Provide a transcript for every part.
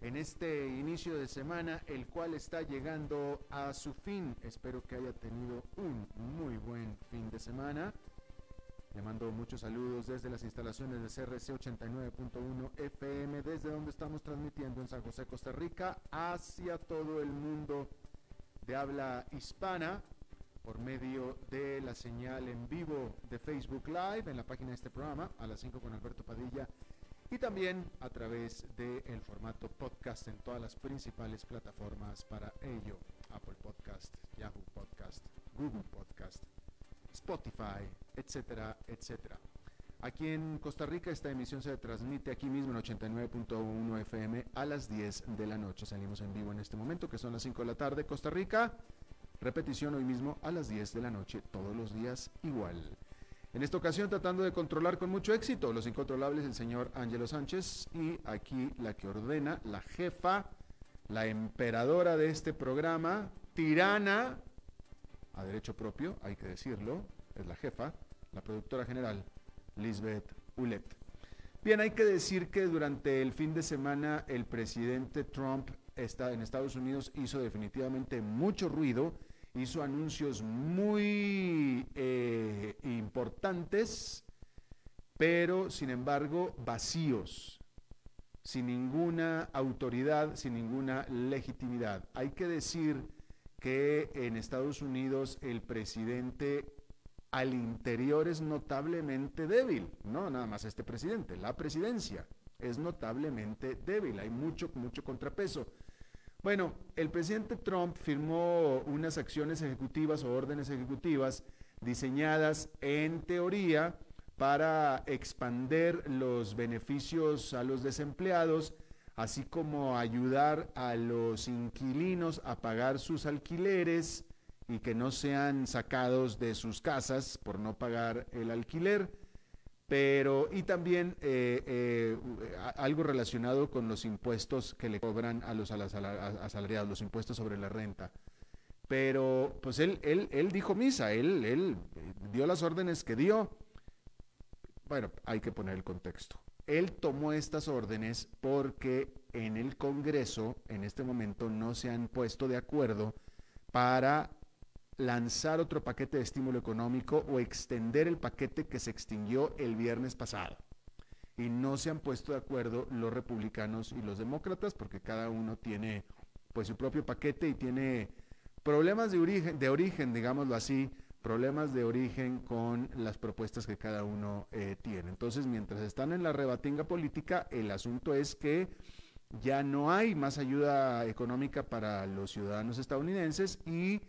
en este inicio de semana, el cual está llegando a su fin. Espero que haya tenido un muy buen fin de semana. Le mando muchos saludos desde las instalaciones de CRC 89.1 FM, desde donde estamos transmitiendo en San José, Costa Rica, hacia todo el mundo de habla hispana por medio de la señal en vivo de Facebook Live en la página de este programa a las 5 con Alberto Padilla y también a través del formato podcast en todas las principales plataformas para ello, Apple Podcast, Yahoo Podcast, Google Podcast, Spotify, etcétera, etcétera. Aquí en Costa Rica esta emisión se transmite aquí mismo en 89.1 FM a las 10 de la noche. Salimos en vivo en este momento, que son las 5 de la tarde, Costa Rica. Repetición hoy mismo a las 10 de la noche, todos los días igual. En esta ocasión tratando de controlar con mucho éxito los incontrolables el señor Ángelo Sánchez y aquí la que ordena, la jefa, la emperadora de este programa, tirana, a derecho propio, hay que decirlo, es la jefa, la productora general, Lisbeth Ulet. Bien, hay que decir que durante el fin de semana el presidente Trump está en Estados Unidos hizo definitivamente mucho ruido hizo anuncios muy eh, importantes, pero sin embargo vacíos, sin ninguna autoridad, sin ninguna legitimidad. Hay que decir que en Estados Unidos el presidente al interior es notablemente débil, no nada más este presidente, la presidencia es notablemente débil, hay mucho, mucho contrapeso. Bueno, el presidente Trump firmó unas acciones ejecutivas o órdenes ejecutivas diseñadas en teoría para expander los beneficios a los desempleados, así como ayudar a los inquilinos a pagar sus alquileres y que no sean sacados de sus casas por no pagar el alquiler pero y también eh, eh, algo relacionado con los impuestos que le cobran a los asalariados, los impuestos sobre la renta. Pero pues él, él, él dijo misa, él, él dio las órdenes que dio. Bueno, hay que poner el contexto. Él tomó estas órdenes porque en el Congreso en este momento no se han puesto de acuerdo para lanzar otro paquete de estímulo económico o extender el paquete que se extinguió el viernes pasado. Y no se han puesto de acuerdo los republicanos y los demócratas porque cada uno tiene pues su propio paquete y tiene problemas de origen, de origen digámoslo así, problemas de origen con las propuestas que cada uno eh, tiene. Entonces, mientras están en la rebatinga política, el asunto es que ya no hay más ayuda económica para los ciudadanos estadounidenses y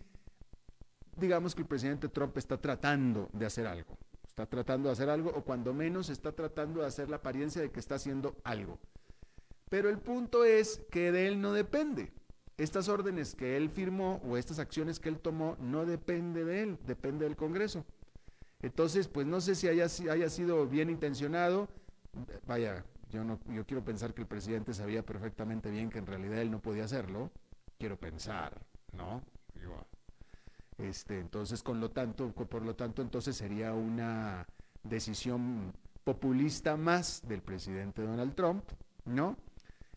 digamos que el presidente Trump está tratando de hacer algo. Está tratando de hacer algo o cuando menos está tratando de hacer la apariencia de que está haciendo algo. Pero el punto es que de él no depende. Estas órdenes que él firmó o estas acciones que él tomó no depende de él, depende del Congreso. Entonces, pues no sé si haya, sido bien intencionado. Vaya, yo, no, yo quiero pensar que el presidente sabía perfectamente bien que en realidad él no podía hacerlo. Quiero pensar, ¿no? Este, entonces, con lo tanto, por lo tanto, entonces sería una decisión populista más del presidente Donald Trump, ¿no?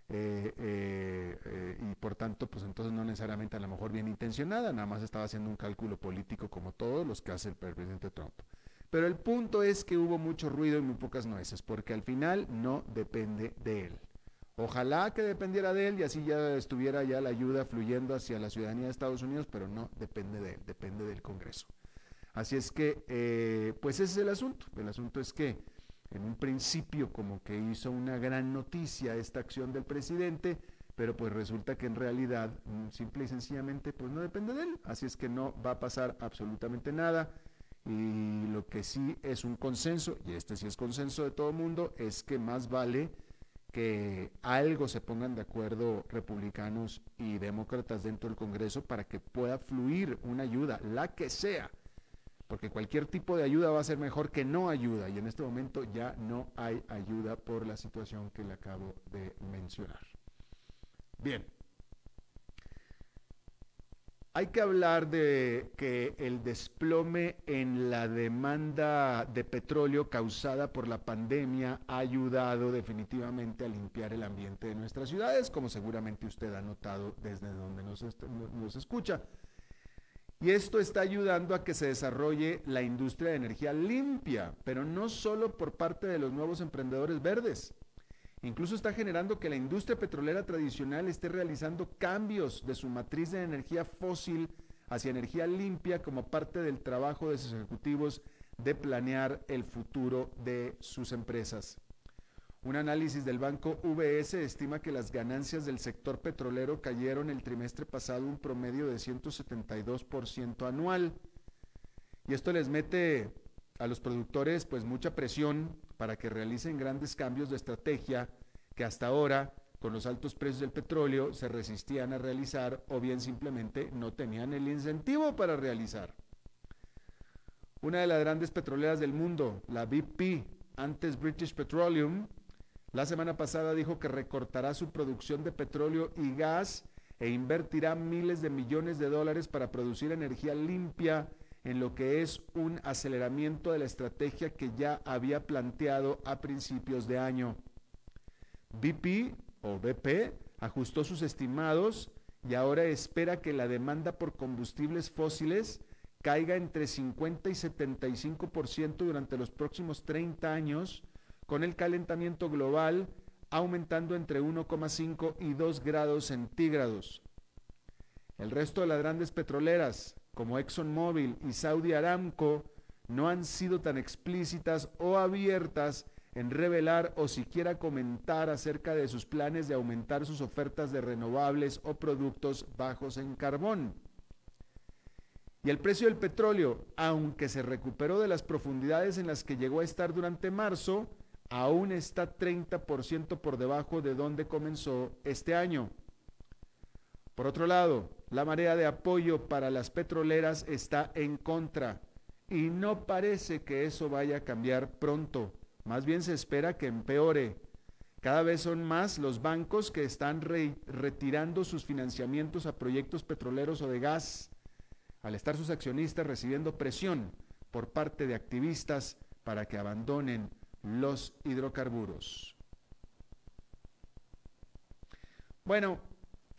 Eh, eh, eh, y por tanto, pues entonces no necesariamente a lo mejor bien intencionada, nada más estaba haciendo un cálculo político como todos los que hace el presidente Trump. Pero el punto es que hubo mucho ruido y muy pocas nueces, porque al final no depende de él. Ojalá que dependiera de él y así ya estuviera ya la ayuda fluyendo hacia la ciudadanía de Estados Unidos, pero no depende de él, depende del Congreso. Así es que, eh, pues ese es el asunto. El asunto es que en un principio como que hizo una gran noticia esta acción del presidente, pero pues resulta que en realidad mm, simple y sencillamente pues no depende de él. Así es que no va a pasar absolutamente nada. Y lo que sí es un consenso, y este sí es consenso de todo el mundo, es que más vale que algo se pongan de acuerdo republicanos y demócratas dentro del Congreso para que pueda fluir una ayuda, la que sea, porque cualquier tipo de ayuda va a ser mejor que no ayuda y en este momento ya no hay ayuda por la situación que le acabo de mencionar. Bien. Hay que hablar de que el desplome en la demanda de petróleo causada por la pandemia ha ayudado definitivamente a limpiar el ambiente de nuestras ciudades, como seguramente usted ha notado desde donde nos, escucha. Y esto está ayudando a que se desarrolle la industria de energía limpia, pero no solo por parte de los nuevos emprendedores verdes. Incluso está generando que la industria petrolera tradicional esté realizando cambios de su matriz de energía fósil hacia energía limpia como parte del trabajo de sus ejecutivos de planear el futuro de sus empresas. Un análisis del banco VS estima que las ganancias del sector petrolero cayeron el trimestre pasado un promedio de 172% anual. Y esto les mete a los productores pues mucha presión para que realicen grandes cambios de estrategia que hasta ahora, con los altos precios del petróleo, se resistían a realizar o bien simplemente no tenían el incentivo para realizar. Una de las grandes petroleras del mundo, la BP, antes British Petroleum, la semana pasada dijo que recortará su producción de petróleo y gas e invertirá miles de millones de dólares para producir energía limpia en lo que es un aceleramiento de la estrategia que ya había planteado a principios de año. BP o BP ajustó sus estimados y ahora espera que la demanda por combustibles fósiles caiga entre 50 y 75% durante los próximos 30 años, con el calentamiento global aumentando entre 1,5 y 2 grados centígrados. El resto de las grandes petroleras, como ExxonMobil y Saudi Aramco no han sido tan explícitas o abiertas en revelar o siquiera comentar acerca de sus planes de aumentar sus ofertas de renovables o productos bajos en carbón. Y el precio del petróleo, aunque se recuperó de las profundidades en las que llegó a estar durante marzo, aún está 30% por debajo de donde comenzó este año. Por otro lado, la marea de apoyo para las petroleras está en contra y no parece que eso vaya a cambiar pronto. Más bien se espera que empeore. Cada vez son más los bancos que están retirando sus financiamientos a proyectos petroleros o de gas, al estar sus accionistas recibiendo presión por parte de activistas para que abandonen los hidrocarburos. Bueno,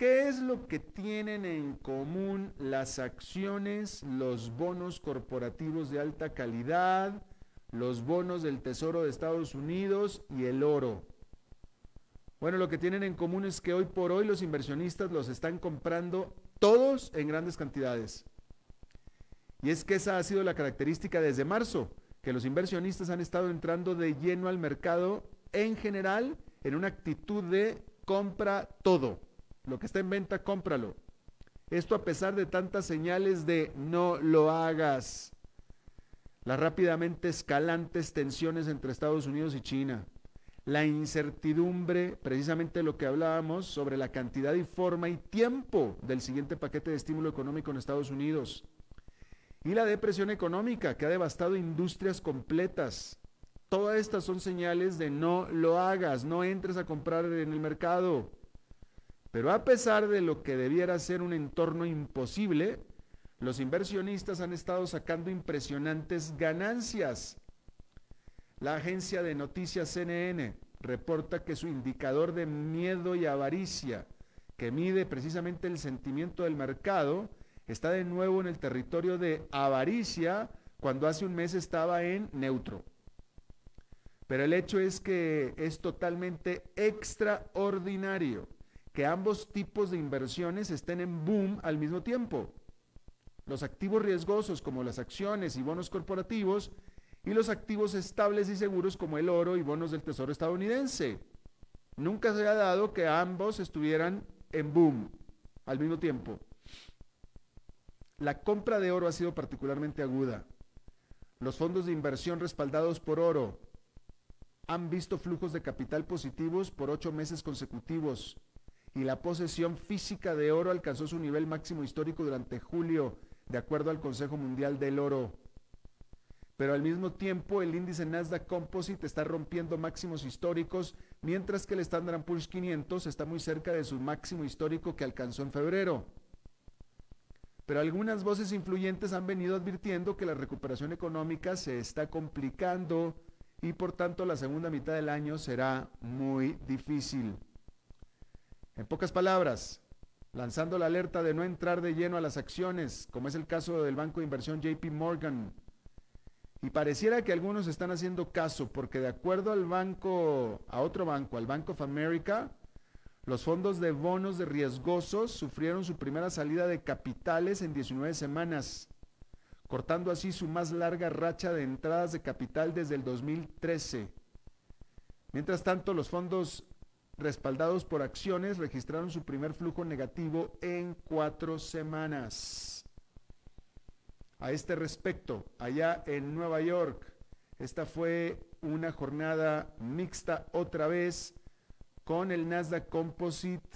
¿Qué es lo que tienen en común las acciones, los bonos corporativos de alta calidad, los bonos del Tesoro de Estados Unidos y el oro? Bueno, lo que tienen en común es que hoy por hoy los inversionistas los están comprando todos en grandes cantidades. Y es que esa ha sido la característica desde marzo, que los inversionistas han estado entrando de lleno al mercado en general en una actitud de compra todo lo que está en venta, cómpralo. Esto a pesar de tantas señales de no lo hagas. Las rápidamente escalantes tensiones entre Estados Unidos y China. La incertidumbre, precisamente lo que hablábamos, sobre la cantidad y forma y tiempo del siguiente paquete de estímulo económico en Estados Unidos. Y la depresión económica que ha devastado industrias completas. Todas estas son señales de no lo hagas, no entres a comprar en el mercado. Pero a pesar de lo que debiera ser un entorno imposible, los inversionistas han estado sacando impresionantes ganancias. La agencia de noticias CNN reporta que su indicador de miedo y avaricia, que mide precisamente el sentimiento del mercado, está de nuevo en el territorio de avaricia cuando hace un mes estaba en neutro. Pero el hecho es que es totalmente extraordinario que ambos tipos de inversiones estén en boom al mismo tiempo. Los activos riesgosos como las acciones y bonos corporativos y los activos estables y seguros como el oro y bonos del Tesoro estadounidense. Nunca se ha dado que ambos estuvieran en boom al mismo tiempo. La compra de oro ha sido particularmente aguda. Los fondos de inversión respaldados por oro han visto flujos de capital positivos por ocho meses consecutivos y la posesión física de oro alcanzó su nivel máximo histórico durante julio, de acuerdo al Consejo Mundial del Oro. Pero al mismo tiempo el índice Nasdaq Composite está rompiendo máximos históricos, mientras que el Standard Poor's 500 está muy cerca de su máximo histórico que alcanzó en febrero. Pero algunas voces influyentes han venido advirtiendo que la recuperación económica se está complicando y por tanto la segunda mitad del año será muy difícil. En pocas palabras, lanzando la alerta de no entrar de lleno a las acciones, como es el caso del banco de inversión JP Morgan. Y pareciera que algunos están haciendo caso, porque de acuerdo al banco, a otro banco, al Bank of America, los fondos de bonos de riesgosos sufrieron su primera salida de capitales en 19 semanas cortando así su más larga racha de entradas de capital desde el 2013. Mientras tanto, los fondos respaldados por acciones registraron su primer flujo negativo en cuatro semanas. A este respecto, allá en Nueva York, esta fue una jornada mixta otra vez con el Nasdaq Composite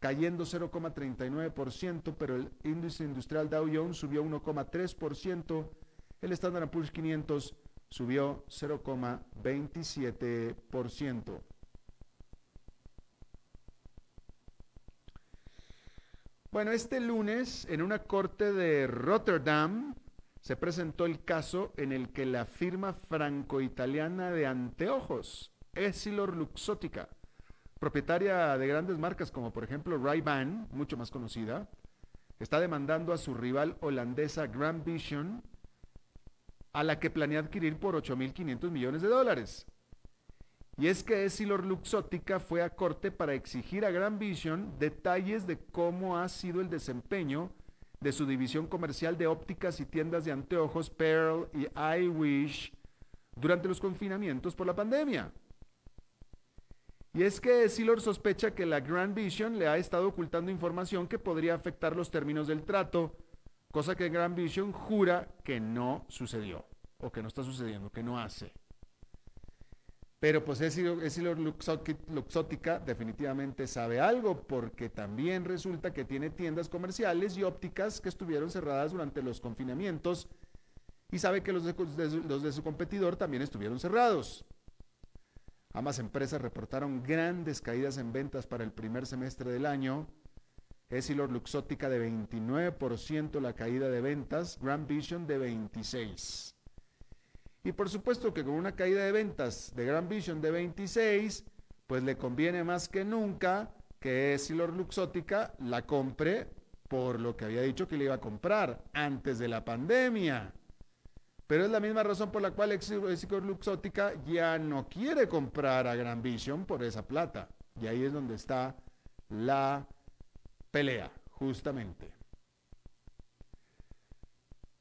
cayendo 0,39%, pero el índice industrial Dow Jones subió 1,3%, el Standard Poor's 500 subió 0,27%. Bueno, este lunes en una corte de Rotterdam se presentó el caso en el que la firma franco-italiana de anteojos, Essilor Luxottica, propietaria de grandes marcas como por ejemplo Ray-Ban, mucho más conocida, está demandando a su rival holandesa Grand Vision, a la que planea adquirir por 8.500 millones de dólares. Y es que Essilor Luxótica fue a corte para exigir a Grand Vision detalles de cómo ha sido el desempeño de su división comercial de ópticas y tiendas de anteojos Pearl y iWish durante los confinamientos por la pandemia. Y es que Silor sospecha que la Grand Vision le ha estado ocultando información que podría afectar los términos del trato, cosa que Grand Vision jura que no sucedió, o que no está sucediendo, que no hace. Pero pues Essilor Luxótica definitivamente sabe algo, porque también resulta que tiene tiendas comerciales y ópticas que estuvieron cerradas durante los confinamientos y sabe que los los de su competidor también estuvieron cerrados. Ambas empresas reportaron grandes caídas en ventas para el primer semestre del año. Essilor Luxótica de 29% la caída de ventas, Grand Vision de 26%. Y por supuesto que con una caída de ventas de Grand Vision de 26, pues le conviene más que nunca que Essilor Luxótica la compre por lo que había dicho que le iba a comprar antes de la pandemia. Pero es la misma razón por la cual Exicor Luxótica ya no quiere comprar a Gran Vision por esa plata. Y ahí es donde está la pelea, justamente.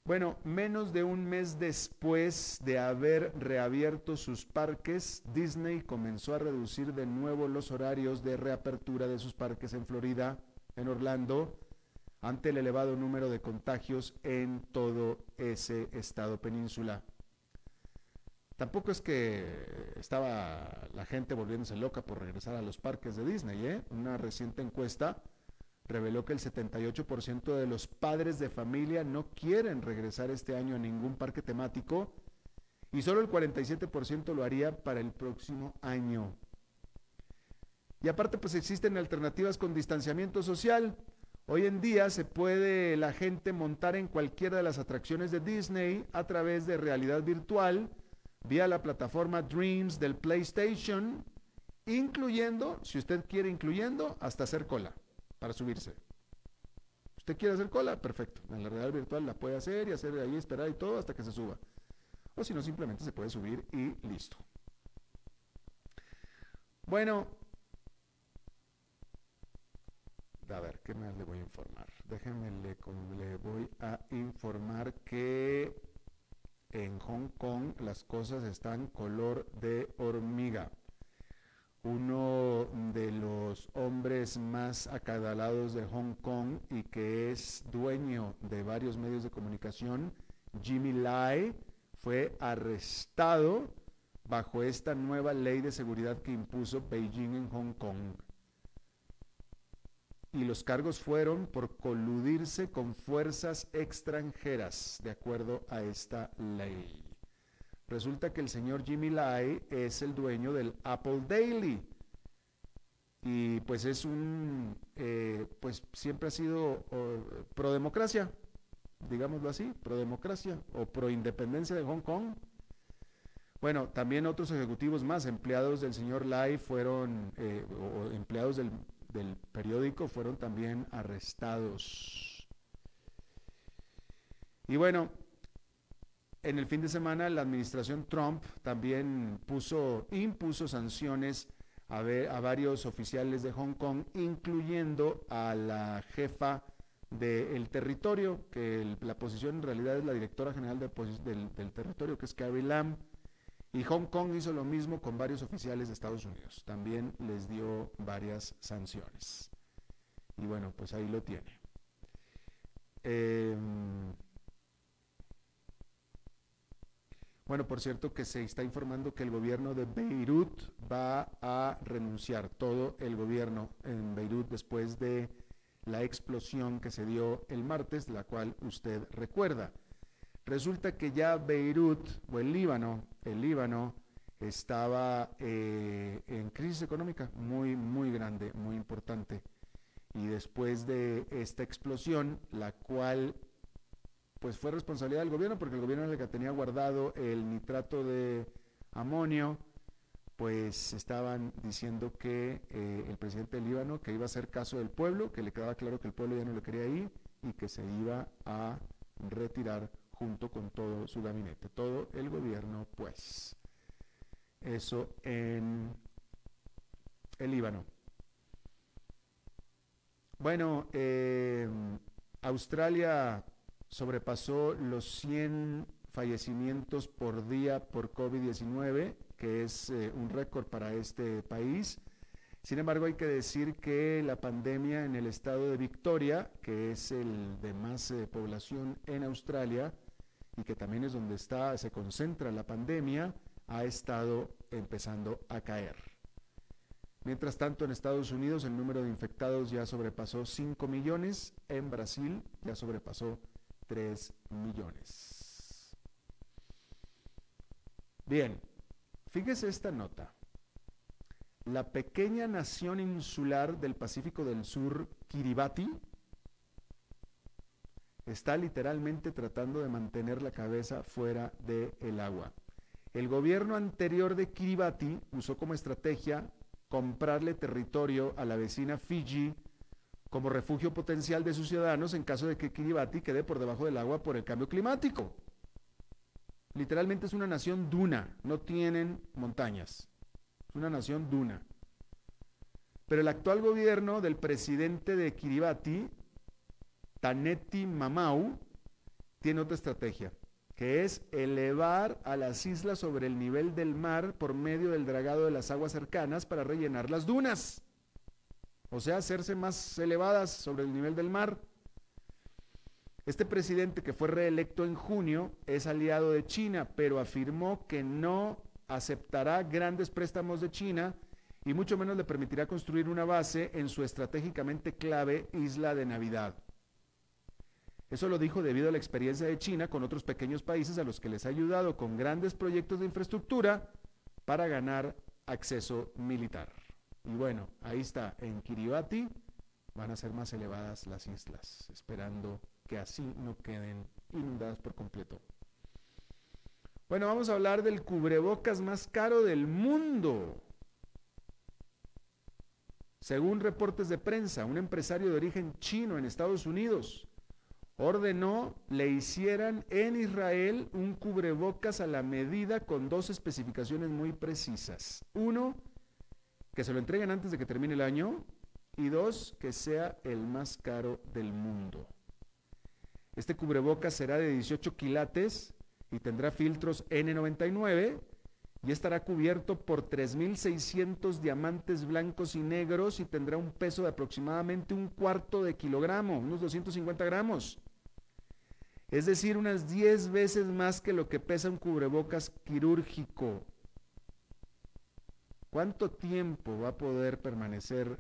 Bueno, menos de un mes después de haber reabierto sus parques, Disney comenzó a reducir de nuevo los horarios de reapertura de sus parques en Florida, en Orlando, ante el elevado número de contagios en todo ese estado península. Tampoco es que estaba la gente volviéndose loca por regresar a los parques de Disney. ¿eh? Una reciente encuesta reveló que el 78% de los padres de familia no quieren regresar este año a ningún parque temático y solo el 47% lo haría para el próximo año. Y aparte pues existen alternativas con distanciamiento social. Hoy en día se puede la gente montar en cualquiera de las atracciones de Disney a través de realidad virtual vía la plataforma Dreams del PlayStation, incluyendo, si usted quiere incluyendo, hasta hacer cola para subirse. ¿Usted quiere hacer cola? Perfecto. En la realidad virtual la puede hacer y hacer ahí esperar y todo hasta que se suba. o si no, simplemente se puede subir y listo. Bueno, a ver, ¿qué más le voy a informar? Déjenme, le, le voy a informar que en Hong Kong las cosas están color de hormiga. Uno de los hombres más acadalados de Hong Kong y que es dueño de varios medios de comunicación, Jimmy Lai, fue arrestado bajo esta nueva ley de seguridad que impuso Beijing en Hong Kong. Y los cargos fueron por coludirse con fuerzas extranjeras, de acuerdo a esta ley. Resulta que el señor Jimmy Lai es el dueño del Apple Daily. Y pues es un, eh, pues siempre ha sido pro democracia, digámoslo así, pro democracia o pro independencia de Hong Kong. Bueno, también otros ejecutivos más, empleados del señor Lai fueron, eh, o empleados del, del periódico fueron también arrestados. Y bueno, en el fin de semana la administración Trump también puso, impuso sanciones a, varios oficiales de Hong Kong, incluyendo a la jefa del territorio, que la posición en realidad es la directora general del, territorio, que es Carrie Lam. Y Hong Kong hizo lo mismo con varios oficiales de Estados Unidos. También les dio varias sanciones. Y bueno, pues ahí lo tiene. Eh, Bueno, por cierto que se está informando que el gobierno de Beirut va a renunciar, todo el gobierno en Beirut después de la explosión que se dio el martes, la cual usted recuerda. Resulta que ya Beirut o el Líbano, el Líbano estaba eh, en crisis económica muy, muy grande, muy importante. Y después de esta explosión, la cual pues fue responsabilidad del gobierno, porque el gobierno era el que tenía guardado el nitrato de amonio, pues estaban diciendo que eh, el presidente del Líbano, que iba a hacer caso del pueblo, que le quedaba claro que el pueblo ya no lo quería ir y que se iba a retirar junto con todo su gabinete, todo el gobierno, pues. Eso en el Líbano. Bueno, eh, Australia sobrepasó los 100 fallecimientos por día por COVID-19, que es eh, un récord para este país. Sin embargo, hay que decir que la pandemia en el estado de Victoria, que es el de más eh, población en Australia y que también es donde está, se concentra la pandemia, ha estado empezando a caer. Mientras tanto, en Estados Unidos el número de infectados ya sobrepasó 5 millones, en Brasil ya sobrepasó 3 millones. Bien, fíjese esta nota. La pequeña nación insular del Pacífico del Sur, Kiribati, está literalmente tratando de mantener la cabeza fuera del agua. El gobierno anterior de Kiribati usó como estrategia comprarle territorio a la vecina Fiji como refugio potencial de sus ciudadanos en caso de que Kiribati quede por debajo del agua por el cambio climático. Literalmente es una nación duna, no tienen montañas. Es una nación duna. Pero el actual gobierno del presidente de Kiribati, Taneti Mamau, tiene otra estrategia, que es elevar a las islas sobre el nivel del mar por medio del dragado de las aguas cercanas para rellenar las dunas o sea, hacerse más elevadas sobre el nivel del mar. Este presidente que fue reelecto en junio es aliado de China, pero afirmó que no aceptará grandes préstamos de China y mucho menos le permitirá construir una base en su estratégicamente clave isla de Navidad. Eso lo dijo debido a la experiencia de China con otros pequeños países a los que les ha ayudado con grandes proyectos de infraestructura para ganar acceso militar. Y bueno, ahí está, en Kiribati van a ser más elevadas las islas, esperando que así no queden inundadas por completo. Bueno, vamos a hablar del cubrebocas más caro del mundo. Según reportes de prensa, un empresario de origen chino en Estados Unidos ordenó le hicieran en Israel un cubrebocas a la medida con dos especificaciones muy precisas. Uno, que se lo entreguen antes de que termine el año y dos, que sea el más caro del mundo. Este cubrebocas será de 18 quilates y tendrá filtros N99 y estará cubierto por 3.600 diamantes blancos y negros y tendrá un peso de aproximadamente un cuarto de kilogramo, unos 250 gramos. Es decir, unas 10 veces más que lo que pesa un cubrebocas quirúrgico. ¿Cuánto tiempo va a poder permanecer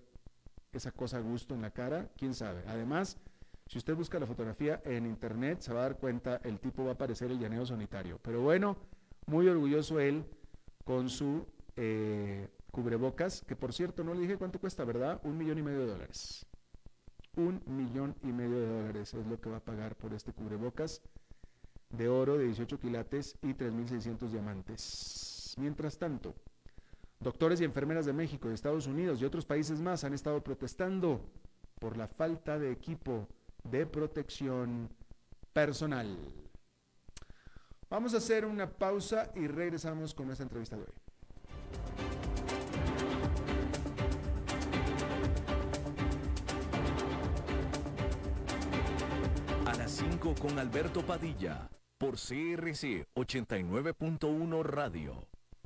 esa cosa a gusto en la cara? ¿Quién sabe? Además, si usted busca la fotografía en internet, se va a dar cuenta, el tipo va a parecer el llaneo sanitario. Pero bueno, muy orgulloso él con su eh, cubrebocas, que por cierto no le dije cuánto cuesta, ¿verdad? Un millón y medio de dólares. Un millón y medio de dólares es lo que va a pagar por este cubrebocas de oro de 18 quilates y 3.600 diamantes. Mientras tanto, doctores y enfermeras de México, de Estados Unidos y otros países más han estado protestando por la falta de equipo de protección personal. Vamos a hacer una pausa y regresamos con nuestra entrevista de hoy. A las 5 con Alberto Padilla, por CRC 89.1 Radio.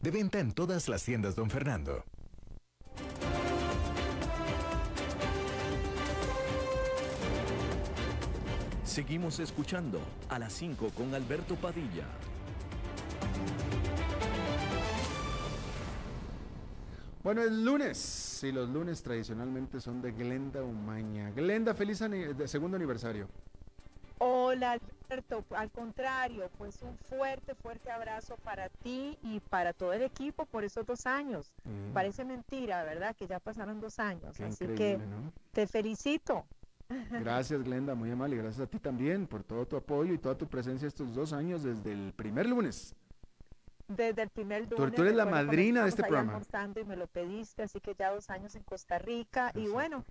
De venta en todas las tiendas, don Fernando. Seguimos escuchando a las 5 con Alberto Padilla. Bueno, es lunes y los lunes tradicionalmente son de Glenda Umaña. Glenda, feliz segundo aniversario. Hola, al contrario, pues un fuerte, fuerte abrazo para ti y para todo el equipo por esos dos años. Mm. Parece mentira, ¿verdad? Que ya pasaron dos años. Así que te felicito. Gracias, Glenda, muy amable. Y gracias a ti también por todo tu apoyo y toda tu presencia estos dos años desde el primer lunes. Desde el primer lunes. Tú, eres la madrina de este programa. Y me lo pediste, así que ya dos años en Costa Rica. Y bueno,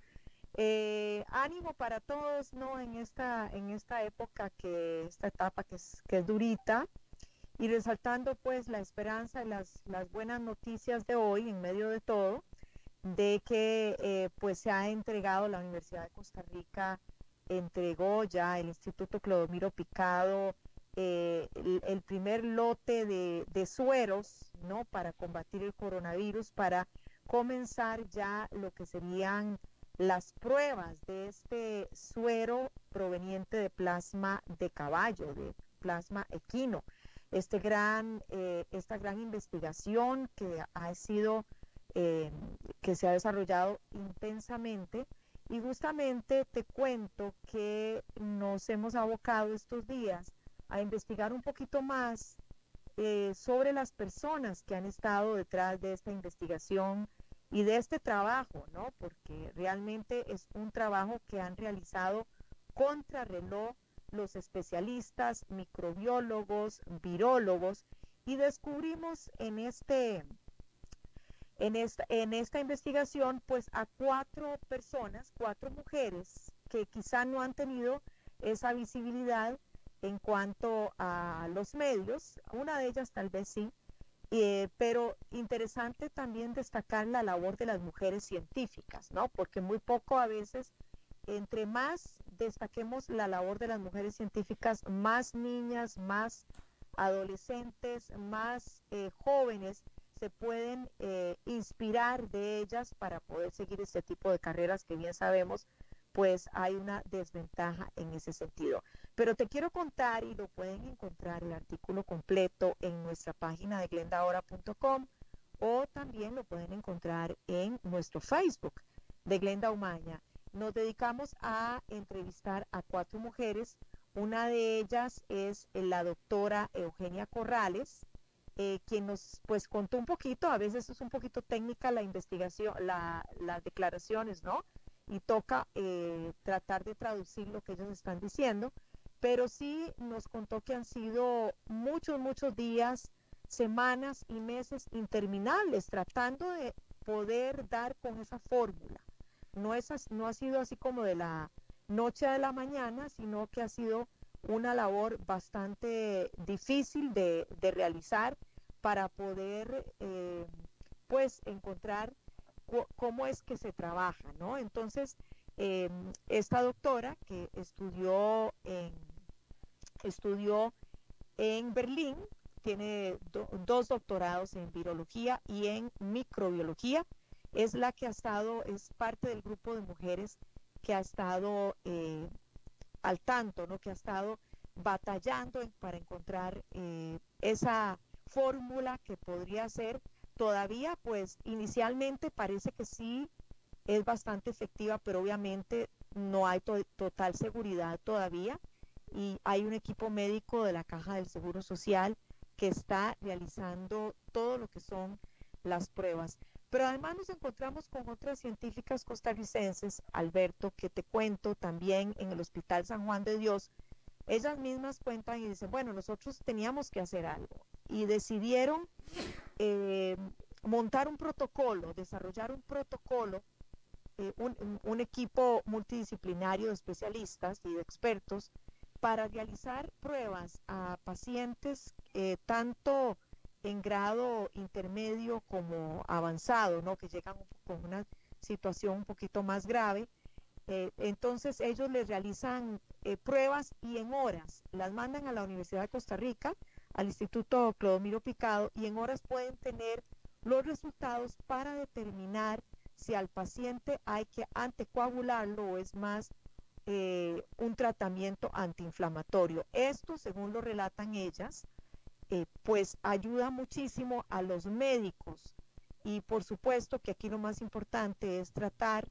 eh, ánimo para todos, ¿no? En esta, en esta época que, esta etapa que es, que es durita y resaltando pues la esperanza y las, las buenas noticias de hoy en medio de todo, de que eh, pues se ha entregado la Universidad de Costa Rica entregó ya el Instituto Clodomiro Picado eh, el, primer lote de, de, sueros, ¿no? Para combatir el coronavirus, para comenzar ya lo que serían las pruebas de este suero proveniente de plasma de caballo, de plasma equino. Este gran, eh, esta gran investigación que ha sido, eh, que se ha desarrollado intensamente. Y justamente te cuento que nos hemos abocado estos días a investigar un poquito más eh, sobre las personas que han estado detrás de esta investigación y de este trabajo, ¿no? Porque realmente es un trabajo que han realizado contrarreloj los especialistas, microbiólogos, virólogos, y descubrimos en este en esta, en esta investigación pues a cuatro personas, cuatro mujeres que quizá no han tenido esa visibilidad en cuanto a los medios, una de ellas tal vez sí, eh, pero interesante también destacar la labor de las mujeres científicas, ¿no? Porque muy poco a veces, entre más destaquemos la labor de las mujeres científicas, más niñas, más adolescentes, más eh, jóvenes se pueden eh, inspirar de ellas para poder seguir este tipo de carreras que bien sabemos, pues hay una desventaja en ese sentido. Pero te quiero contar y lo pueden encontrar el artículo completo en nuestra página de glendahora.com o también lo pueden encontrar en nuestro Facebook de Glenda Umaña. Nos dedicamos a entrevistar a cuatro mujeres. Una de ellas es la doctora Eugenia Corrales, eh, quien nos pues contó un poquito, a veces es un poquito técnica la investigación, las declaraciones, ¿no? Y toca eh, tratar de traducir lo que ellos están diciendo pero sí nos contó que han sido muchos, muchos días, semanas y meses interminables tratando de poder dar con esa fórmula. No, es, no ha sido así como de la noche a la mañana, sino que ha sido una labor bastante difícil de, realizar para poder eh, pues encontrar cómo es que se trabaja, ¿no? Entonces, em, esta doctora que estudió en estudió en Berlín, tiene dos doctorados en virología y en microbiología. Es la que ha estado, es parte del grupo de mujeres que ha estado eh, al tanto, ¿no? que ha estado batallando para encontrar eh, esa fórmula que podría ser todavía, pues inicialmente parece que sí es bastante efectiva, pero obviamente no hay total seguridad todavía y hay un equipo médico de la Caja del Seguro Social que está realizando todo lo que son las pruebas. Pero además nos encontramos con otras científicas costarricenses, Alberto, que te cuento también en el Hospital San Juan de Dios. Ellas mismas cuentan y dicen, bueno, nosotros teníamos que hacer algo. Y decidieron eh, montar un protocolo, desarrollar un protocolo, eh, un equipo multidisciplinario de especialistas y de expertos para realizar pruebas a pacientes eh, tanto en grado intermedio como avanzado, ¿no? que llegan con una situación un poquito más grave. Eh, entonces ellos les realizan eh, pruebas y en horas las mandan a la Universidad de Costa Rica, al Instituto Clodomiro Picado, y en horas pueden tener los resultados para determinar si al paciente hay que antecoagularlo o es más eh, un tratamiento antiinflamatorio. Esto, según lo relatan ellas, eh, pues ayuda muchísimo a los médicos y por supuesto que aquí lo más importante es tratar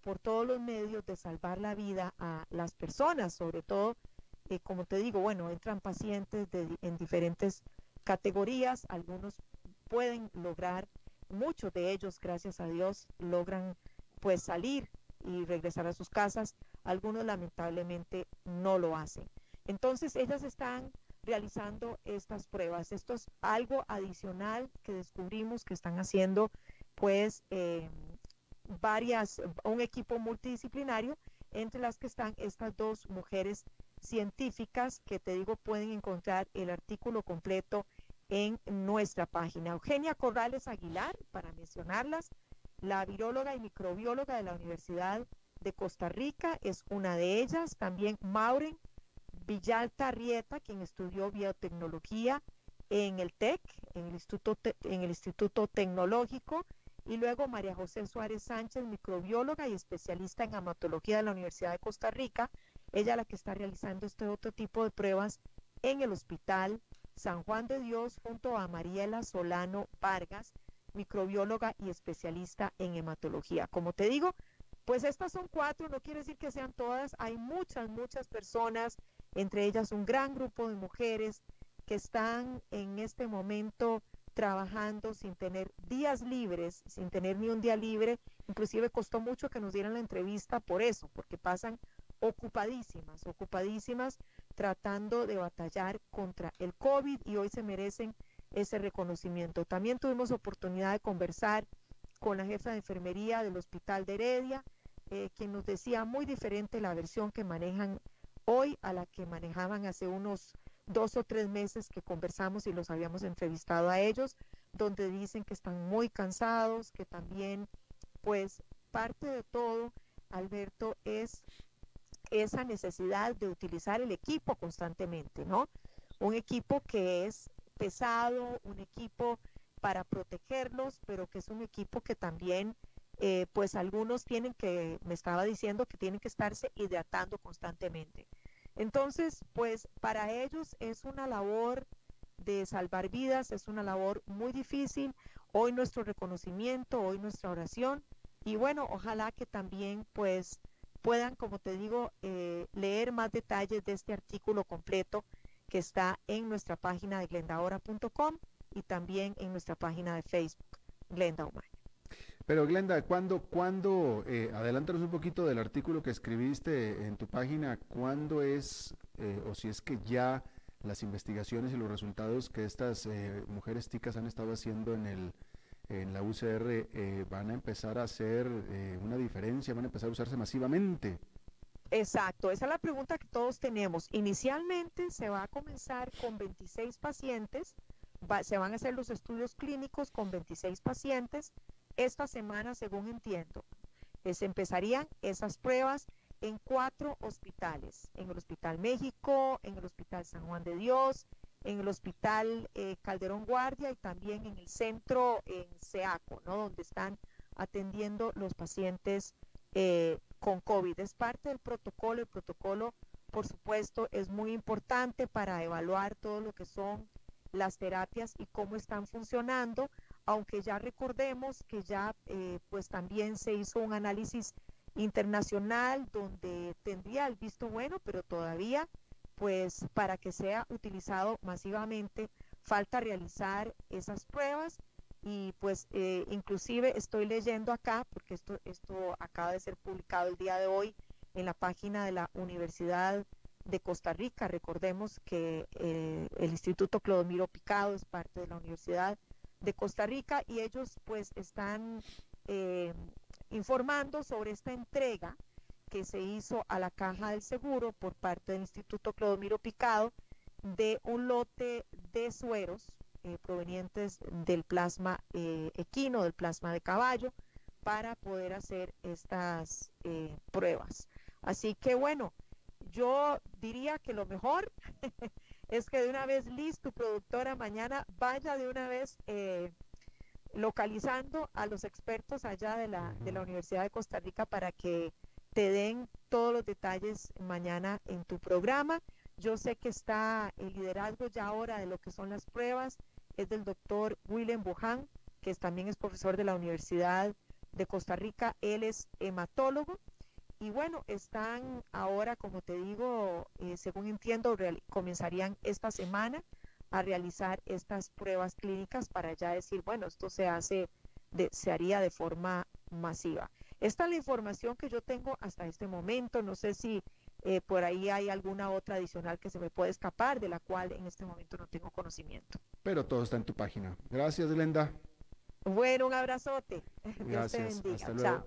por todos los medios de salvar la vida a las personas, sobre todo, eh, como te digo, bueno, entran pacientes en diferentes categorías, algunos pueden lograr, muchos de ellos, gracias a Dios, logran pues salir y regresar a sus casas, algunos lamentablemente no lo hacen. Entonces ellas están realizando estas pruebas. Esto es algo adicional que descubrimos que están haciendo pues eh, varias, un equipo multidisciplinario entre las que están estas dos mujeres científicas que te digo pueden encontrar el artículo completo en nuestra página. Eugenia Corrales Aguilar, para mencionarlas, la viróloga y microbióloga de la Universidad de Costa Rica es una de ellas. También Mauren Villalta Rieta, quien estudió biotecnología en el TEC, en el Instituto, en el Instituto Tecnológico. Y luego María José Suárez Sánchez, microbióloga y especialista en amatología de la Universidad de Costa Rica. Ella la que está realizando este otro tipo de pruebas en el Hospital San Juan de Dios junto a Mariela Solano Vargas, microbióloga y especialista en hematología. Como te digo, pues estas son cuatro, no quiere decir que sean todas, hay muchas, muchas personas, entre ellas un gran grupo de mujeres que están en este momento trabajando sin tener días libres, sin tener ni un día libre. Inclusive costó mucho que nos dieran la entrevista por eso, porque pasan ocupadísimas, ocupadísimas tratando de batallar contra el COVID y hoy se merecen ese reconocimiento. También tuvimos oportunidad de conversar con la jefa de enfermería del Hospital de Heredia, eh, quien nos decía muy diferente la versión que manejan hoy a la que manejaban hace unos dos o tres meses que conversamos y los habíamos entrevistado a ellos, donde dicen que están muy cansados, que también, pues, parte de todo, Alberto, es esa necesidad de utilizar el equipo constantemente, ¿no? Un equipo que es pesado, un equipo para protegerlos, pero que es un equipo que también, eh, pues algunos tienen que, me estaba diciendo que tienen que estarse hidratando constantemente. Entonces, pues para ellos es una labor de salvar vidas, es una labor muy difícil. Hoy nuestro reconocimiento, hoy nuestra oración y bueno, ojalá que también pues puedan, como te digo, eh, leer más detalles de este artículo completo que está en nuestra página de glendahora.com y también en nuestra página de Facebook, Glenda Pero Glenda, ¿cuándo, cuándo eh, adelántanos un poquito del artículo que escribiste en tu página, cuándo es, eh, o si es que ya las investigaciones y los resultados que estas eh, mujeres ticas han estado haciendo en el en la UCR van a empezar a hacer una diferencia, van a empezar a usarse masivamente? Exacto, esa es la pregunta que todos tenemos. Inicialmente se va a comenzar con 26 pacientes, se van a hacer los estudios clínicos con 26 pacientes esta semana, según entiendo. Eh, se empezarían esas pruebas en cuatro hospitales, en el Hospital México, en el Hospital San Juan de Dios, en el Hospital eh, Calderón Guardia y también en el centro en SEACO, ¿no? donde están atendiendo los pacientes eh, con COVID. Es parte del protocolo. El protocolo, por supuesto, es muy importante para evaluar todo lo que son las terapias y cómo están funcionando, aunque ya recordemos que ya eh, pues también se hizo un análisis internacional donde tendría el visto bueno, pero todavía pues para que sea utilizado masivamente falta realizar esas pruebas y pues eh, inclusive estoy leyendo acá, porque esto, esto acaba de ser publicado el día de hoy en la página de la Universidad de Costa Rica. Recordemos que eh, el Instituto Clodomiro Picado es parte de la Universidad de Costa Rica y ellos pues están eh, informando sobre esta entrega que se hizo a la Caja del Seguro por parte del Instituto Clodomiro Picado de un lote de sueros eh, provenientes del plasma eh, equino, del plasma de caballo, para poder hacer estas pruebas. Así que bueno, yo diría que lo mejor es que de una vez listo, productora, mañana vaya de una vez localizando a los expertos allá de la, de la Universidad de Costa Rica para que te den todos los detalles mañana en tu programa. Yo sé que está el liderazgo ya ahora de lo que son las pruebas, es del doctor Willem Bohan, que también es profesor de la Universidad de Costa Rica. Él es hematólogo. Y bueno, están ahora, como te digo, eh, según entiendo, comenzarían esta semana a realizar estas pruebas clínicas para ya decir, bueno, esto se hace, se haría de forma masiva. Esta es la información que yo tengo hasta este momento. No sé si eh, por ahí hay alguna otra adicional que se me puede escapar, de la cual en este momento no tengo conocimiento. Pero todo está en tu página. Gracias, Glenda. Bueno, un abrazote. Gracias. Hasta luego.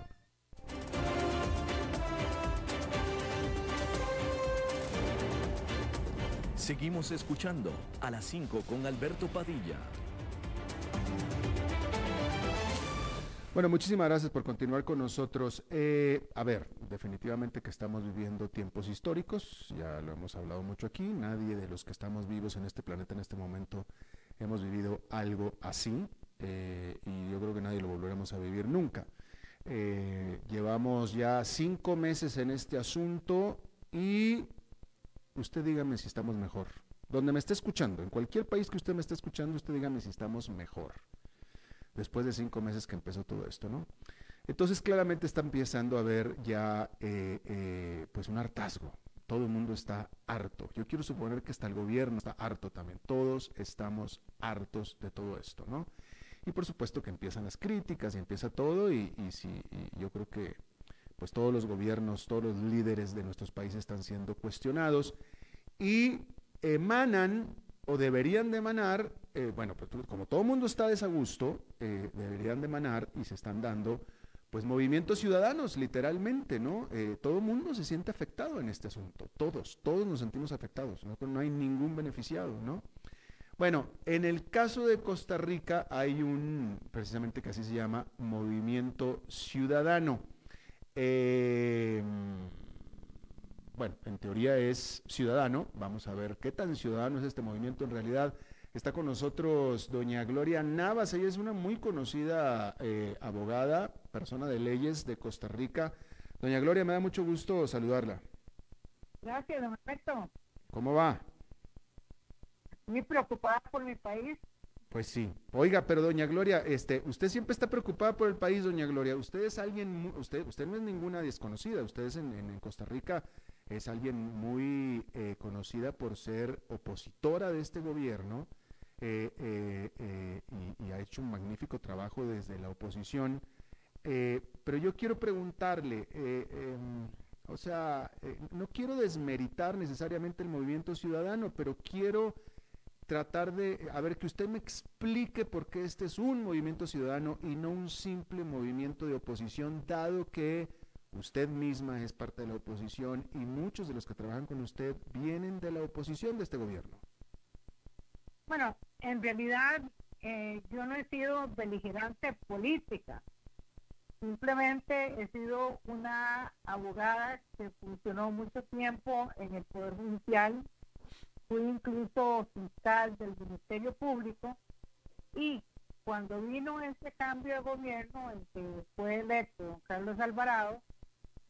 Seguimos escuchando a las 5 con Alberto Padilla. Bueno, muchísimas gracias por continuar con nosotros. Eh, a ver, definitivamente que estamos viviendo tiempos históricos, ya lo hemos hablado mucho aquí, nadie de los que estamos vivos en este planeta en este momento hemos vivido algo así eh, y yo creo que nadie lo volveremos a vivir nunca. Eh, llevamos ya cinco meses en este asunto y usted dígame si estamos mejor. Donde me esté escuchando, en cualquier país que usted me esté escuchando, usted dígame si estamos mejor. Después de cinco meses que empezó todo esto, ¿no? Entonces claramente está empezando a haber ya eh, eh, pues un hartazgo. Todo el mundo está harto. Yo quiero suponer que hasta el gobierno está harto también. Todos estamos hartos de todo esto, ¿no? Y por supuesto que empiezan las críticas y empieza todo y, si, y yo creo que pues todos los gobiernos, todos los líderes de nuestros países están siendo cuestionados y emanan o deberían de emanar, eh, bueno, pues, como todo el mundo está desagusto, eh, deberían de emanar y se están dando pues movimientos ciudadanos, literalmente, ¿no? Eh, todo el mundo se siente afectado en este asunto, todos, todos nos sentimos afectados, ¿no? no hay ningún beneficiado, ¿no? Bueno, en el caso de Costa Rica hay un, precisamente que así se llama, movimiento ciudadano. Eh, bueno, en teoría es ciudadano. Vamos a ver qué tan ciudadano es este movimiento en realidad. Está con nosotros doña Gloria Navas. Ella es una muy conocida eh, abogada, persona de leyes de Costa Rica. Doña Gloria, me da mucho gusto saludarla. Gracias, don Alberto. ¿Cómo va? Muy preocupada por mi país. Pues sí. Oiga, pero doña Gloria, este, usted siempre está preocupada por el país, doña Gloria. Usted es alguien, usted, usted no es ninguna desconocida. Usted es en, en Costa Rica es alguien muy eh, conocida por ser opositora de este gobierno eh, eh, y, y, ha hecho un magnífico trabajo desde la oposición. pero yo quiero preguntarle, em, o sea, no quiero desmeritar necesariamente el movimiento ciudadano, pero quiero tratar de, a ver, que usted me explique por qué este es un movimiento ciudadano y no un simple movimiento de oposición, dado que usted misma es parte de la oposición y muchos de los que trabajan con usted vienen de la oposición de este gobierno. Bueno, en realidad eh, yo no he sido beligerante política, simplemente he sido una abogada que funcionó mucho tiempo en el Poder Judicial fui incluso fiscal del Ministerio Público y cuando vino este cambio de gobierno en que fue electo Carlos Alvarado,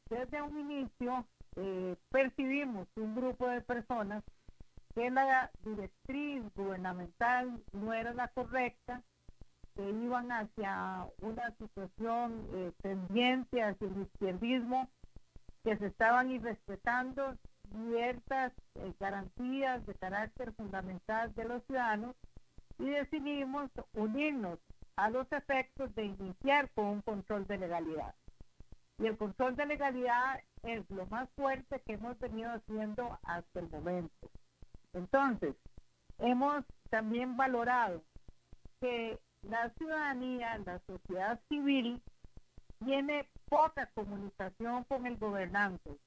desde un inicio eh, percibimos un grupo de personas que la directriz gubernamental no era la correcta, que iban hacia una situación eh, tendiente hacia el izquierdismo, que se estaban irrespetando ciertas eh, garantías de carácter fundamental de los ciudadanos y decidimos unirnos a los efectos de iniciar con un control de legalidad. Y el control de legalidad es lo más fuerte que hemos venido haciendo hasta el momento. Entonces, hemos también valorado que la ciudadanía, la sociedad civil, tiene poca comunicación con el gobernante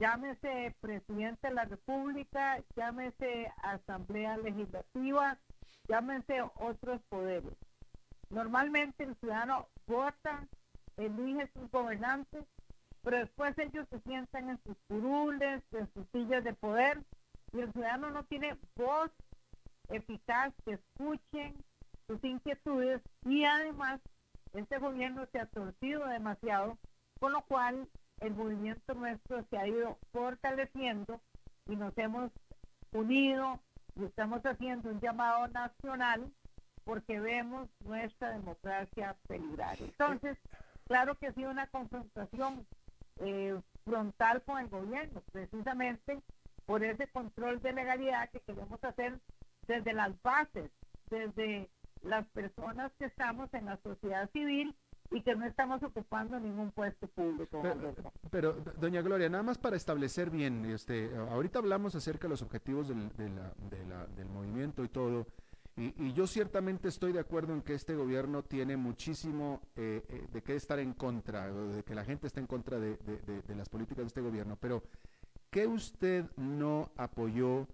llámese presidente de la República, llámese Asamblea Legislativa, llámese otros poderes. Normalmente el ciudadano vota, elige sus gobernantes, pero después ellos se sientan en sus curules, en sus sillas de poder, y el ciudadano no tiene voz eficaz que escuchen sus inquietudes y además este gobierno se ha torcido demasiado, con lo cual el movimiento nuestro se ha ido fortaleciendo y nos hemos unido y estamos haciendo un llamado nacional porque vemos nuestra democracia peligrar. Entonces, claro que ha sido una confrontación eh, frontal con el gobierno, precisamente por ese control de legalidad que queremos hacer desde las bases, desde las personas que estamos en la sociedad civil y que no estamos ocupando ningún puesto público. Pero, doña Gloria, nada más para establecer bien, este, ahorita hablamos acerca de los objetivos del, del movimiento y todo, y, yo ciertamente estoy de acuerdo en que este gobierno tiene muchísimo eh, eh, de qué estar en contra, de que la gente está en contra de, las políticas de este gobierno, pero ¿qué usted no apoyó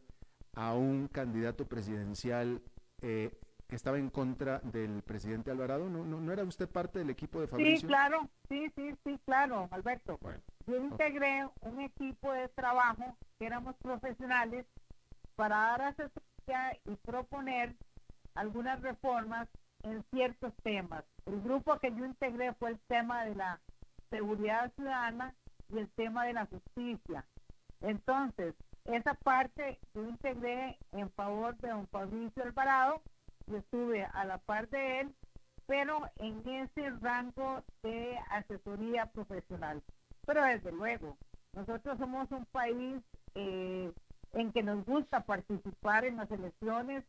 a un candidato presidencial eh, que estaba en contra del presidente Alvarado? ¿No, no, era usted parte del equipo de Fabricio? Sí, claro, sí, sí, sí, claro, Alberto. Yo integré un equipo de trabajo que éramos profesionales para dar asesoría y proponer algunas reformas en ciertos temas. El grupo que yo integré fue el tema de la seguridad ciudadana y el tema de la justicia. Entonces, esa parte yo integré en favor de don Fabricio Alvarado y estuve a la par de él, pero en ese rango de asesoría profesional. Pero desde luego, nosotros somos un país eh, en que nos gusta participar en las elecciones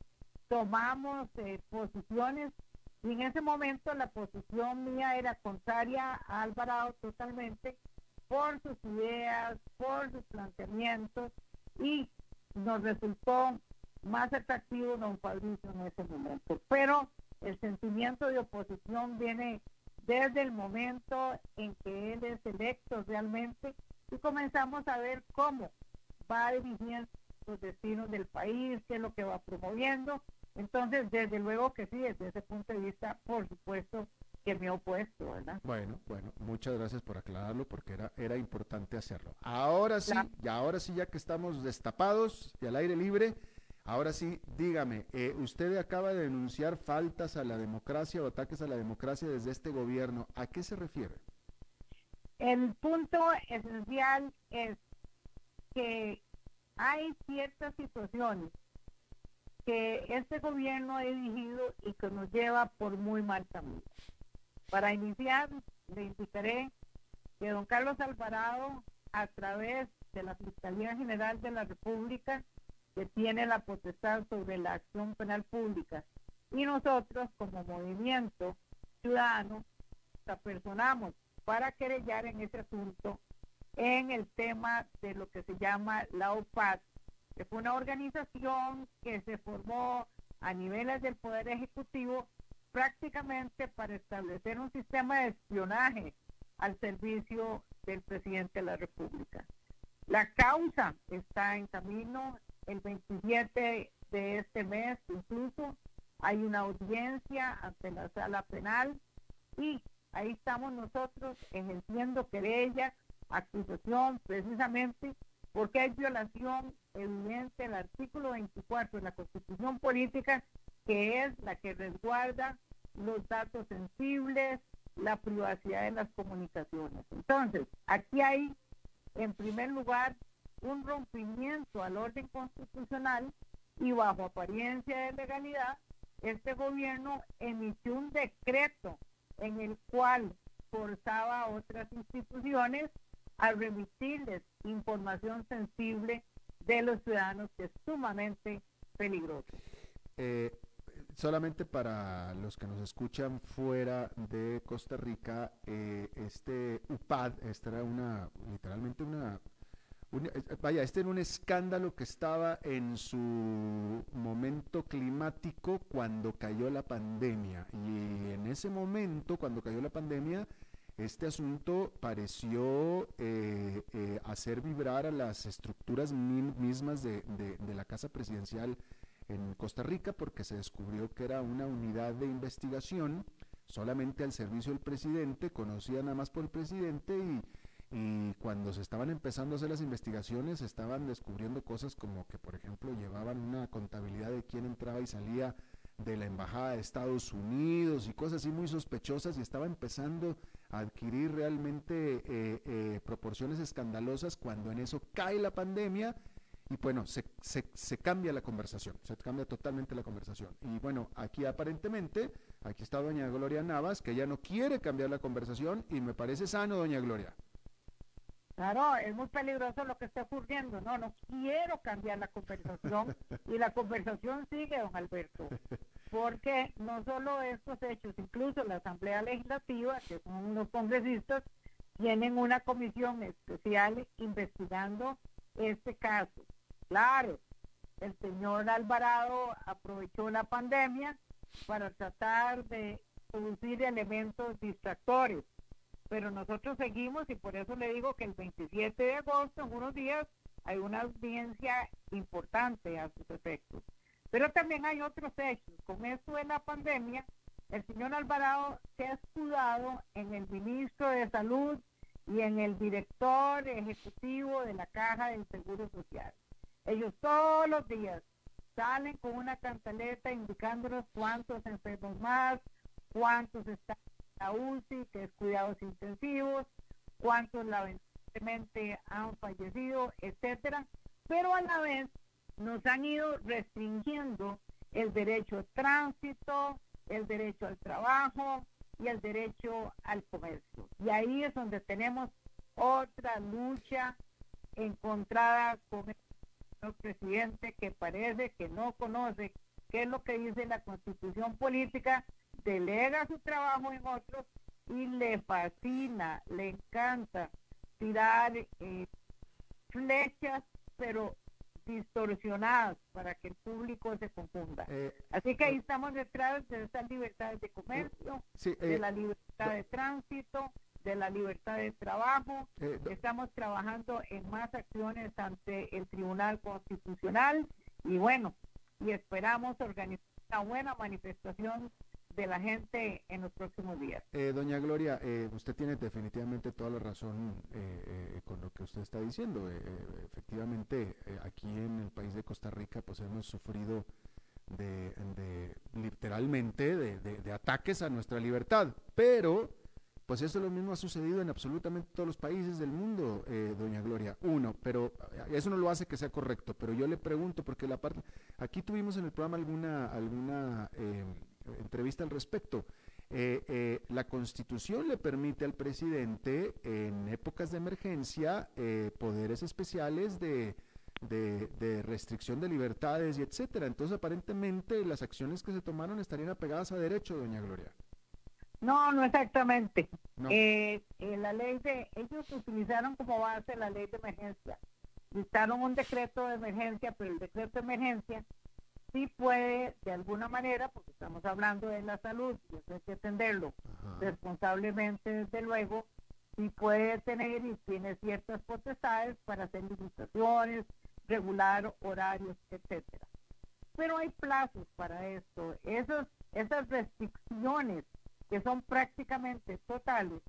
tomamos eh, posiciones y en ese momento la posición mía era contraria a Alvarado totalmente por sus ideas, por sus planteamientos y nos resultó más atractivo don Fabricio en ese momento. Pero el sentimiento de oposición viene desde el momento en que él es electo realmente y comenzamos a ver cómo va dirigiendo los destinos del país, qué es lo que va promoviendo entonces, desde luego que sí, desde ese punto de vista, por supuesto que me opuesto, ¿verdad? Bueno, bueno, muchas gracias por aclararlo porque era, era importante hacerlo. Ahora sí, y ahora sí ya que estamos destapados y al aire libre, ahora sí, dígame, eh, usted acaba de denunciar faltas a la democracia o ataques a la democracia desde este gobierno. ¿A qué se refiere? El punto esencial es que hay ciertas situaciones que este gobierno ha dirigido y que nos lleva por muy mal camino. Para iniciar, le indicaré que don Carlos Alvarado, a través de la Fiscalía General de la República, que tiene la potestad sobre la acción penal pública, y nosotros como movimiento ciudadano, nos apersonamos para querellar en ese asunto en el tema de lo que se llama la OPAD, que fue una organización que se formó a niveles del Poder Ejecutivo prácticamente para establecer un sistema de espionaje al servicio del presidente de la República. La causa está en camino el 27 de este mes, incluso hay una audiencia ante la sala penal y ahí estamos nosotros ejerciendo querella, acusación precisamente porque hay violación evidente del artículo 24 de la Constitución Política, que es la que resguarda los datos sensibles, la privacidad de las comunicaciones. Entonces, aquí hay, en primer lugar, un rompimiento al orden constitucional y bajo apariencia de legalidad, este gobierno emitió un decreto en el cual forzaba a otras instituciones al remitirles información sensible de los ciudadanos que es sumamente peligroso. Eh, solamente para los que nos escuchan fuera de Costa Rica, eh, este UPAD, esta era una, literalmente una, eh, vaya, este era un escándalo que estaba en su momento climático cuando cayó la pandemia. Y en ese momento, cuando cayó la pandemia, este asunto pareció eh, eh, hacer vibrar a las estructuras mismas de, la Casa Presidencial en Costa Rica porque se descubrió que era una unidad de investigación solamente al servicio del presidente, conocida nada más por el presidente y, y cuando se estaban empezando a hacer las investigaciones estaban descubriendo cosas como que por ejemplo llevaban una contabilidad de quién entraba y salía de la embajada de Estados Unidos y cosas así muy sospechosas y estaba empezando adquirir realmente eh, eh, proporciones escandalosas cuando en eso cae la pandemia y bueno, se, se, cambia la conversación, se cambia totalmente la conversación. Y bueno, aquí aparentemente, aquí está doña Gloria Navas, que ya no quiere cambiar la conversación y me parece sano, doña Gloria. Claro, es muy peligroso lo que está ocurriendo. No, no quiero cambiar la conversación y la conversación sigue, don Alberto, porque no solo estos hechos, incluso la Asamblea Legislativa, que son los congresistas, tienen una comisión especial investigando este caso. Claro, el señor Alvarado aprovechó la pandemia para tratar de producir elementos distractores pero nosotros seguimos y por eso le digo que el 27 de agosto, en unos días, hay una audiencia importante a sus efectos. Pero también hay otros hechos. Con esto de la pandemia, el señor Alvarado se ha escudado en el ministro de Salud y en el director ejecutivo de la Caja del Seguro Social. Ellos todos los días salen con una cantaleta indicándonos cuántos enfermos más, cuántos están la UCI, que es cuidados intensivos, cuántos lamentablemente han fallecido, etcétera, pero a la vez nos han ido restringiendo el derecho al tránsito, el derecho al trabajo y el derecho al comercio. Y ahí es donde tenemos otra lucha encontrada con el presidente que parece que no conoce qué es lo que dice la constitución política delega su trabajo en otros y le fascina, le encanta tirar eh, flechas, pero distorsionadas para que el público se confunda. Eh, Así que ahí eh, estamos detrás de esas libertades de comercio, de la libertad de tránsito, de la libertad de trabajo. Estamos trabajando en más acciones ante el Tribunal Constitucional y bueno, y esperamos organizar una buena manifestación de la gente en los próximos días. Eh, doña Gloria, eh, usted tiene definitivamente toda la razón eh, con lo que usted está diciendo. efectivamente, aquí en el país de Costa Rica, pues hemos sufrido de, literalmente de, ataques a nuestra libertad, pero pues eso lo mismo ha sucedido en absolutamente todos los países del mundo, doña Gloria. Uno, pero eso no lo hace que sea correcto, pero yo le pregunto, porque la parte, aquí tuvimos en el programa alguna, alguna entrevista al respecto. Eh, eh, la constitución le permite al presidente en épocas de emergencia eh, poderes especiales de, de, restricción de libertades y etcétera. Entonces aparentemente las acciones que se tomaron estarían apegadas a derecho, doña Gloria. No, no exactamente. la ley de, ellos utilizaron como base la ley de emergencia. Dictaron un decreto de emergencia, pero el decreto de emergencia sí puede, de alguna manera, porque estamos hablando de la salud, y hay que atenderlo responsablemente, desde luego, sí puede tener y tiene ciertas potestades para hacer limitaciones, regular horarios, etcétera. Pero hay plazos para esto. Esos, esas restricciones que son prácticamente totales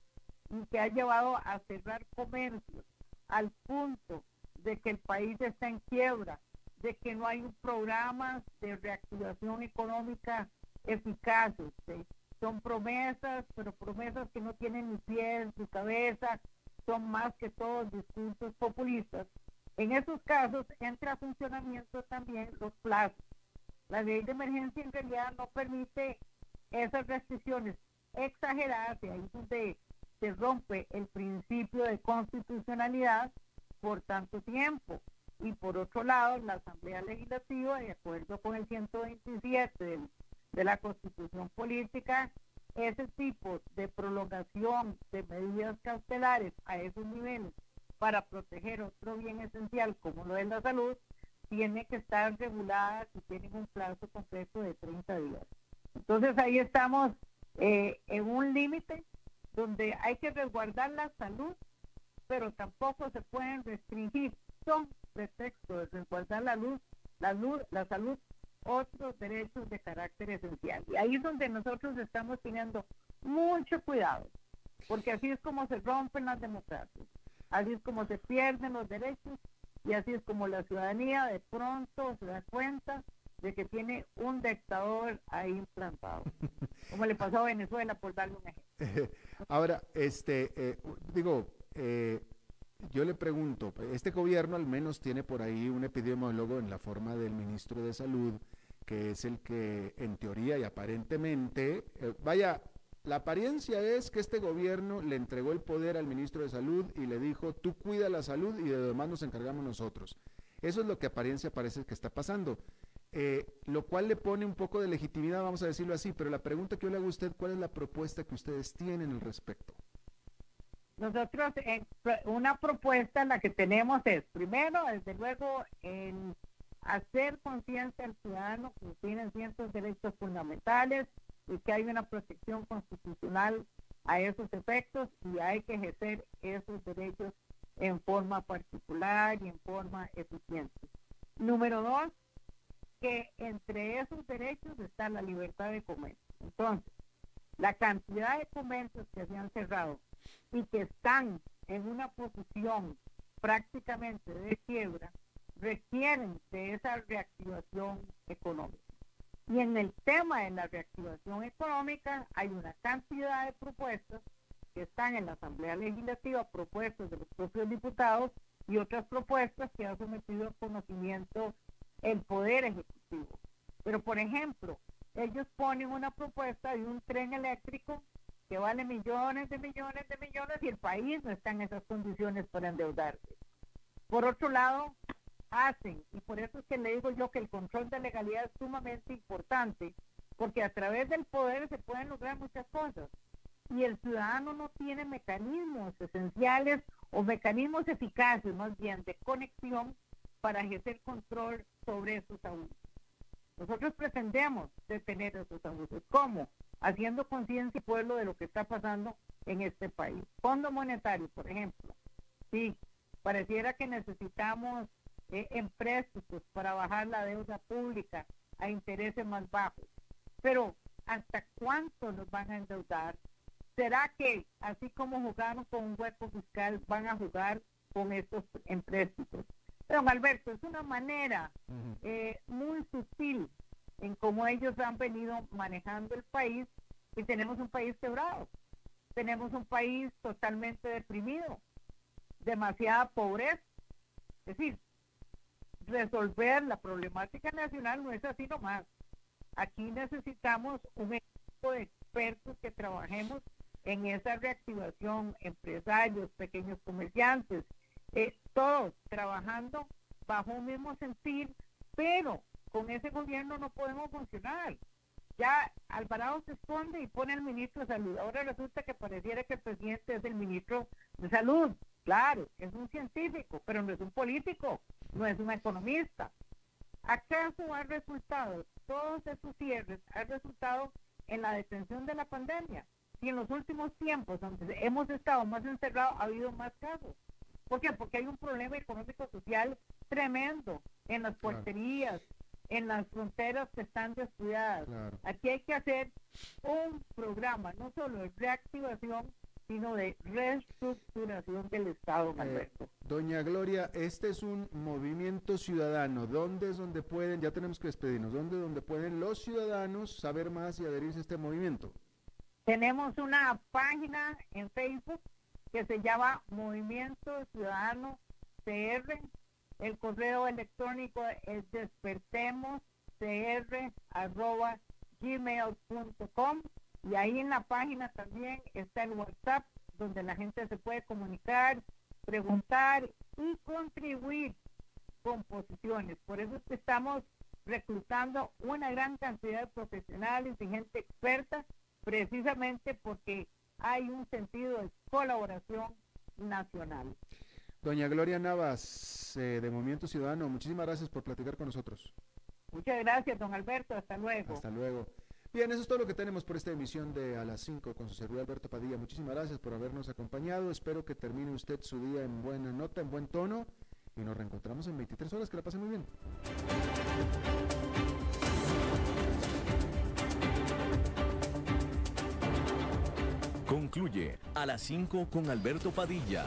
y que ha llevado a cerrar comercios al punto de que el país está en quiebra, de que no hay programas de reactivación económica eficaces. Son promesas, pero promesas que no tienen ni pies ni cabeza, son más que todos discursos populistas. En esos casos entra a funcionamiento también los plazos. La ley de emergencia en realidad no permite esas restricciones exageradas, y ahí es donde se rompe el principio de constitucionalidad por tanto tiempo y por otro lado la Asamblea Legislativa, de acuerdo con el 127 de, la Constitución Política, ese tipo de prolongación de medidas cautelares a esos niveles para proteger otro bien esencial como lo es la salud, tiene que estar regulada y tienen un plazo completo de 30 días. Entonces ahí estamos eh, en un límite donde hay que resguardar la salud, pero tampoco se pueden restringir. Pretexto de resguardar la luz, la luz, la salud, otros derechos de carácter esencial. Y ahí es donde nosotros estamos teniendo mucho cuidado, porque así es como se rompen las democracias, así es como se pierden los derechos y así es como la ciudadanía de pronto se da cuenta de que tiene un dictador ahí implantado, como le pasó a Venezuela por darle un ejemplo. Ahora, este, eh, digo, eh, yo le pregunto, este gobierno al menos tiene por ahí un epidemiólogo en la forma del ministro de Salud, que es el que en teoría y aparentemente, eh, vaya, la apariencia es que este gobierno le entregó el poder al ministro de Salud y le dijo, tú cuida la salud y de lo demás nos encargamos nosotros. Eso es lo que apariencia parece que está pasando. Eh, lo cual le pone un poco de legitimidad, vamos a decirlo así, pero la pregunta que yo le hago a usted, ¿cuál es la propuesta que ustedes tienen al respecto? Nosotros, eh, una propuesta la que tenemos es, primero, desde luego, en hacer conciencia al ciudadano que tienen ciertos derechos fundamentales y que hay una protección constitucional a esos efectos y hay que ejercer esos derechos en forma particular y en forma eficiente. Número dos, que entre esos derechos está la libertad de comercio. Entonces, la cantidad de comercios que se han cerrado y que están en una posición prácticamente de quiebra requieren de esa reactivación económica. Y en el tema de la reactivación económica hay una cantidad de propuestas que están en la Asamblea Legislativa, propuestas de los propios diputados y otras propuestas que ha sometido a conocimiento el Poder Ejecutivo. Pero, por ejemplo, ellos ponen una propuesta de un tren eléctrico que vale millones de millones de millones y el país no está en esas condiciones para endeudarse. Por otro lado, hacen, y por eso es que le digo yo que el control de legalidad es sumamente importante, porque a través del poder se pueden lograr muchas cosas. Y el ciudadano no tiene mecanismos esenciales o mecanismos eficaces, más bien, de conexión para ejercer control sobre esos abusos. Nosotros pretendemos detener esos abusos. ¿Cómo? Haciendo conciencia y pueblo de lo que está pasando en este país. Fondo monetario, por ejemplo. Sí, pareciera que necesitamos eh, empréstitos para bajar la deuda pública a intereses más bajos. Pero, ¿hasta cuánto nos van a endeudar? ¿Será que, así como jugaron con un hueco fiscal, van a jugar con estos empréstitos? Don Alberto, es una manera eh, muy sutil en cómo ellos han venido manejando el país y tenemos un país quebrado. Tenemos un país totalmente deprimido, demasiada pobreza. Es decir, resolver la problemática nacional no es así nomás. Aquí necesitamos un equipo de expertos que trabajemos en esa reactivación, empresarios, pequeños comerciantes, eh, todos trabajando bajo un mismo sentir, pero con ese gobierno no podemos funcionar. Ya Alvarado se esconde y pone al ministro de Salud. Ahora resulta que pareciera que el presidente es el ministro de Salud. Claro, es un científico, pero no es un político, no es un economista. ¿Acaso ha resultado, todos esos cierres, ha resultado en la detención de la pandemia? Y en los últimos tiempos, donde hemos estado más encerrados, ha habido más casos. ¿Por qué? Porque hay un problema económico-social tremendo en las porterías, en las fronteras que están descuidadas. Aquí hay que hacer un programa, no solo de reactivación, sino de reestructuración del Estado, eh, doña Gloria, este es un movimiento ciudadano. ¿Dónde es donde pueden, ya tenemos que despedirnos, dónde donde pueden los ciudadanos saber más y adherirse a este movimiento? Tenemos una página en Facebook que se llama Movimiento Ciudadano CR. El correo electrónico es despertemoscr.gmail.com y ahí en la página también está el WhatsApp donde la gente se puede comunicar, preguntar y contribuir con posiciones. Por eso es que estamos reclutando una gran cantidad de profesionales y gente experta, precisamente porque hay un sentido de colaboración nacional. Doña Gloria Navas, eh, de Movimiento Ciudadano, muchísimas gracias por platicar con nosotros. Muchas gracias, don Alberto. Hasta luego. Hasta luego. Bien, eso es todo lo que tenemos por esta emisión de A las 5 con su servidor Alberto Padilla. Muchísimas gracias por habernos acompañado. Espero que termine usted su día en buena nota, en buen tono. Y nos reencontramos en 23 horas. Que la pase muy bien. Concluye A las 5 con Alberto Padilla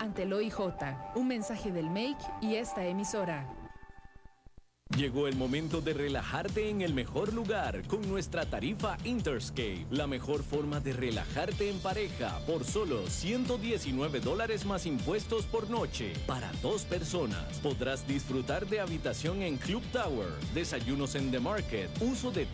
ante el OIJ. Un mensaje del MAKE y esta emisora. Llegó el momento de relajarte en el mejor lugar con nuestra tarifa Interscape. La mejor forma de relajarte en pareja por solo 119 dólares más impuestos por noche para dos personas. Podrás disfrutar de habitación en Club Tower, desayunos en The Market, uso de